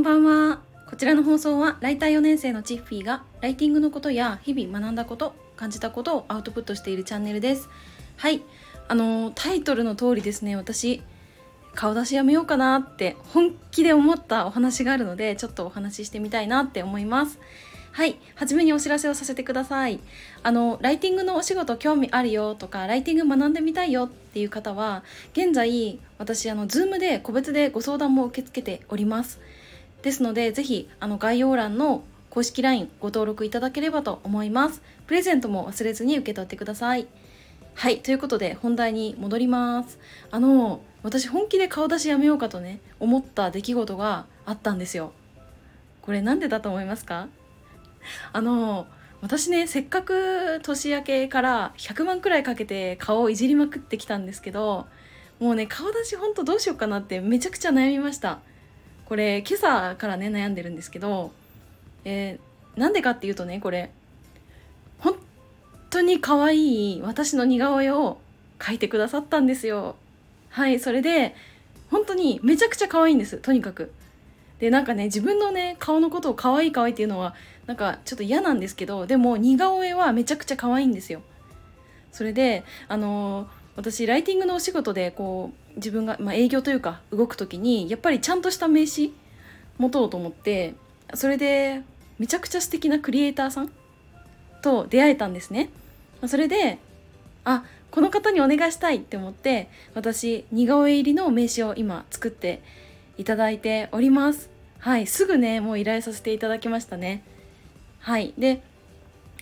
んばんは。こちらの放送はライター4年生のチッフィーがライティングのことや日々学んだこと感じたことをアウトプットしているチャンネルです。はい。あのタイトルの通りですね私顔出しやめようかなって本気で思ったお話があるのでちょっとお話ししてみたいなって思います。はい。初めにお知らせをさせてください。あのライティングのお仕事興味あるよとかライティング学んでみたいよっていう方は現在私あの Zoom で個別でご相談も受け付けております。ですのでぜひあの概要欄の公式 LINE ご登録いただければと思います。プレゼントも忘れずに受け取ってください。はいということで本題に戻ります。あの私本気で顔出しやめようかとね思った出来事があったんですよ。これなんでだと思いますか？あの私ねせっかく年明けから100万くらいかけて顔をいじりまくってきたんですけどもうね顔出しほんとどうしようかなってめちゃくちゃ悩みました。これ今朝からね悩んでるんですけど、えー、なんでかっていうとねこれ本当に可愛い私の似顔絵を描いてくださったんですよ。はいそれで本当にめちゃくちゃ可愛いんですとにかく。でなんかね自分のね顔のことを可愛い可愛いっていうのはなんかちょっと嫌なんですけどでも似顔絵はめちゃくちゃ可愛いんですよ。それであのー、私ライティングのお仕事でこう自分が、まあ、営業というか動く時にやっぱりちゃんとした名刺持とうと思ってそれでめちゃくちゃ素敵なクリエイターさんと出会えたんですね。それであこの方にお願いしたいって思って私似顔絵入りの名刺を今作っていただいております。はいすぐねもう依頼させていただきましたね。はいで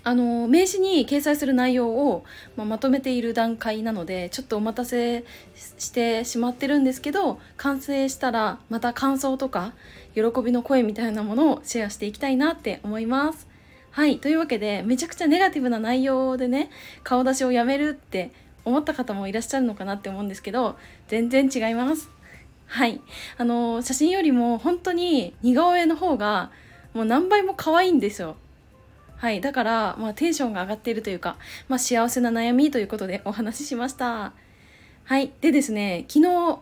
あの名刺に掲載する内容を、まあ、まとめている段階なのでちょっとお待たせしてしまってるんですけど完成したらまた感想とか喜びの声みたいなものをシェアしていきたいなって思います。はいというわけでめちゃくちゃネガティブな内容でね顔出しをやめるって思った方もいらっしゃるのかなって思うんですけど全然違います。はい。あの写真よりも本当に似顔絵の方がもう何倍も可愛いんですよ。はいだから、まあ、テンションが上がっているというか、まあ、幸せな悩みということでお話ししました。はいでですね昨日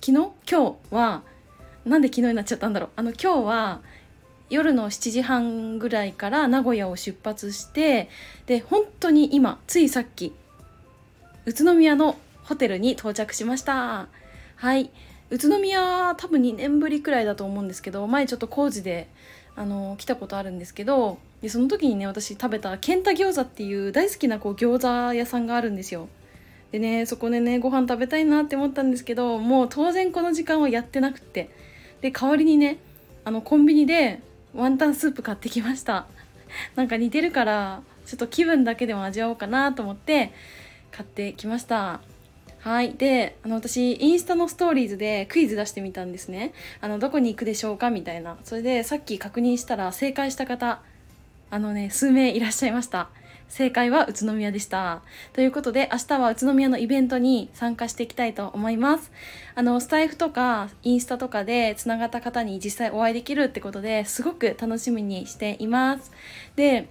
昨日？今日はなんで昨日になっちゃったんだろう？あの今日は夜の7時半ぐらいから名古屋を出発してで本当に今ついさっき宇都宮のホテルに到着しました。はい宇都宮多分2年ぶりくらいだと思うんですけど前ちょっと工事であの来たことあるんですけどでその時にね私食べたケンタ餃子っていう大好きなこう餃子屋さんがあるんですよ。でねそこでねご飯食べたいなって思ったんですけどもう当然この時間はやってなくって。で代わりにねあのコンビニでワンタンスープ買ってきました。なんか似てるからちょっと気分だけでも味わおうかなと思って買ってきました。はい。であの私インスタのストーリーズでクイズ出してみたんですね。あのどこに行くでしょうか？みたいな。それでさっき確認したら正解した方あのね数名いらっしゃいました。正解は宇都宮でした。ということで明日は宇都宮のイベントに参加していきたいと思います。あのスタイフとかインスタとかでつながった方に実際お会いできるってことですごく楽しみにしています。で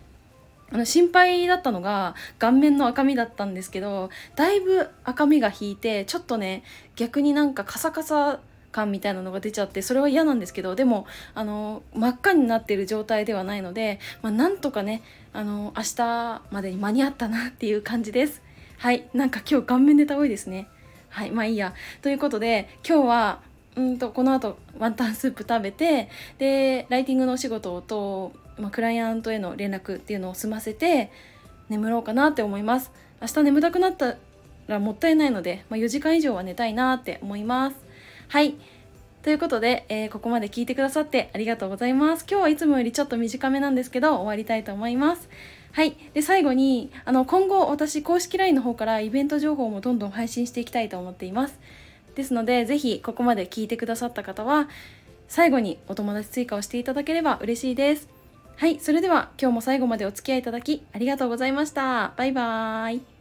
あの心配だったのが顔面の赤みだったんですけどだいぶ赤みが引いてちょっとね逆になんかカサカサ感みたいなのが出ちゃってそれは嫌なんですけどでもあの真っ赤になってる状態ではないので、まあ、なんとかねあの明日までに間に合ったなっていう感じです。はいなんか今日顔面ネタ多いですね。はいまあいいや。ということで今日はうんとこの後ワンタンスープ食べてでライティングのお仕事とまあ、クライアントへの連絡っていうのを済ませて眠ろうかなって思います明日眠たくなったらもったいないので、まあ、4時間以上は寝たいなって思いますはいということで、えー、ここまで聞いてくださってありがとうございます今日はいつもよりちょっと短めなんですけど終わりたいと思いますはい。で、最後に、あの、今後、私、公式 LINE の方からイベント情報もどんどん配信していきたいと思っています。ですので、ぜひ、ここまで聞いてくださった方は、最後にお友達追加をしていただければ嬉しいです。はい、それでは今日も最後までお付き合いいただきありがとうございました。バイバーイ。